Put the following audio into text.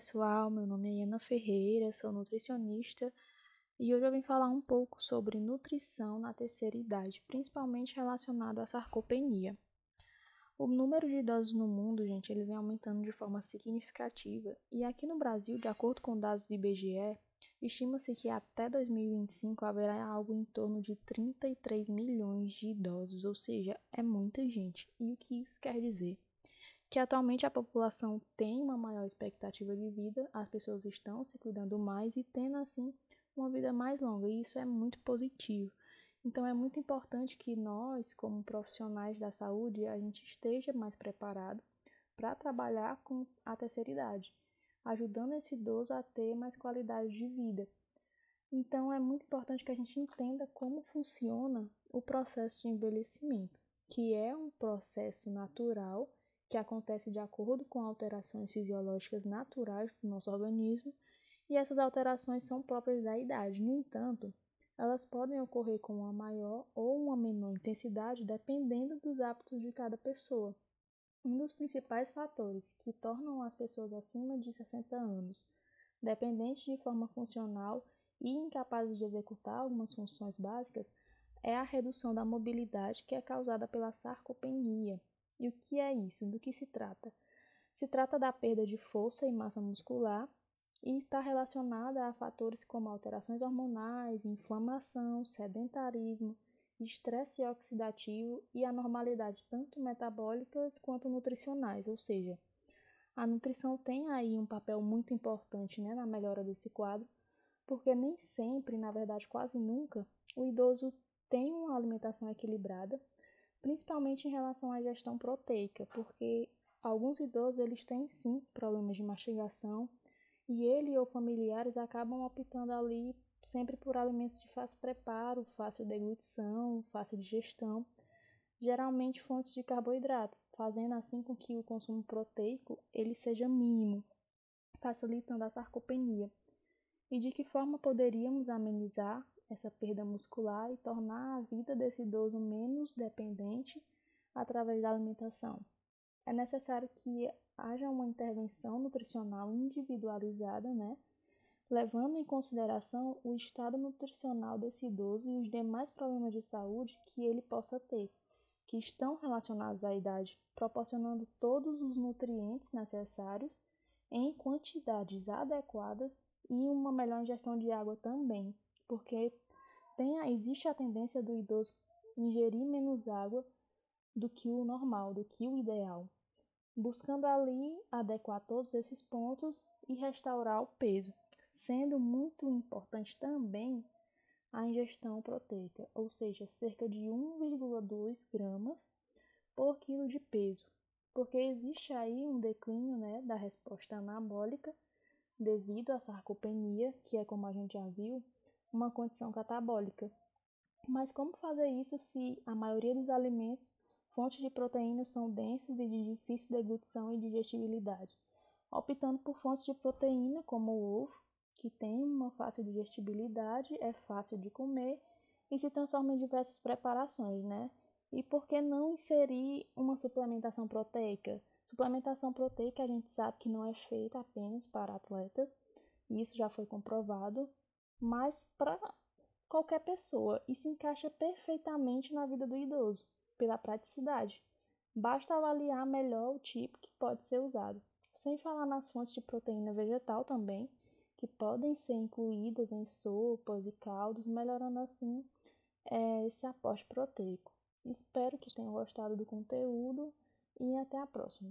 pessoal, meu nome é Ana Ferreira, sou nutricionista e hoje eu vim falar um pouco sobre nutrição na terceira idade, principalmente relacionado à sarcopenia. O número de idosos no mundo, gente, ele vem aumentando de forma significativa e aqui no Brasil, de acordo com dados do IBGE, estima-se que até 2025 haverá algo em torno de 33 milhões de idosos, ou seja, é muita gente. E o que isso quer dizer? Que atualmente a população tem uma maior expectativa de vida, as pessoas estão se cuidando mais e tendo assim uma vida mais longa, e isso é muito positivo. Então é muito importante que nós, como profissionais da saúde, a gente esteja mais preparado para trabalhar com a terceira idade, ajudando esse idoso a ter mais qualidade de vida. Então é muito importante que a gente entenda como funciona o processo de envelhecimento, que é um processo natural que acontece de acordo com alterações fisiológicas naturais do nosso organismo, e essas alterações são próprias da idade. No entanto, elas podem ocorrer com uma maior ou uma menor intensidade dependendo dos hábitos de cada pessoa. Um dos principais fatores que tornam as pessoas acima de 60 anos dependentes de forma funcional e incapazes de executar algumas funções básicas é a redução da mobilidade que é causada pela sarcopenia, e o que é isso? Do que se trata? Se trata da perda de força e massa muscular e está relacionada a fatores como alterações hormonais, inflamação, sedentarismo, estresse oxidativo e anormalidades tanto metabólicas quanto nutricionais, ou seja, a nutrição tem aí um papel muito importante né, na melhora desse quadro, porque nem sempre, na verdade quase nunca, o idoso tem uma alimentação equilibrada principalmente em relação à gestão proteica, porque alguns idosos eles têm sim problemas de mastigação e ele ou familiares acabam optando ali sempre por alimentos de fácil preparo, fácil deglutição, fácil digestão, geralmente fontes de carboidrato, fazendo assim com que o consumo proteico ele seja mínimo, facilitando a sarcopenia. E de que forma poderíamos amenizar essa perda muscular e tornar a vida desse idoso menos dependente através da alimentação. É necessário que haja uma intervenção nutricional individualizada, né? levando em consideração o estado nutricional desse idoso e os demais problemas de saúde que ele possa ter, que estão relacionados à idade, proporcionando todos os nutrientes necessários em quantidades adequadas e uma melhor ingestão de água também, porque tem, existe a tendência do idoso ingerir menos água do que o normal, do que o ideal, buscando ali adequar todos esses pontos e restaurar o peso, sendo muito importante também a ingestão proteica, ou seja, cerca de 1,2 gramas por quilo de peso, porque existe aí um declínio né, da resposta anabólica devido à sarcopenia, que é como a gente já viu, uma condição catabólica. Mas como fazer isso se a maioria dos alimentos, fontes de proteínas, são densos e de difícil deglutição e digestibilidade? Optando por fontes de proteína, como o ovo, que tem uma fácil digestibilidade, é fácil de comer e se transforma em diversas preparações, né? E por que não inserir uma suplementação proteica? Suplementação proteica a gente sabe que não é feita apenas para atletas, isso já foi comprovado, mas para qualquer pessoa e se encaixa perfeitamente na vida do idoso, pela praticidade. Basta avaliar melhor o tipo que pode ser usado, sem falar nas fontes de proteína vegetal também, que podem ser incluídas em sopas e caldos, melhorando assim é, esse aporte proteico. Espero que tenham gostado do conteúdo e até a próxima.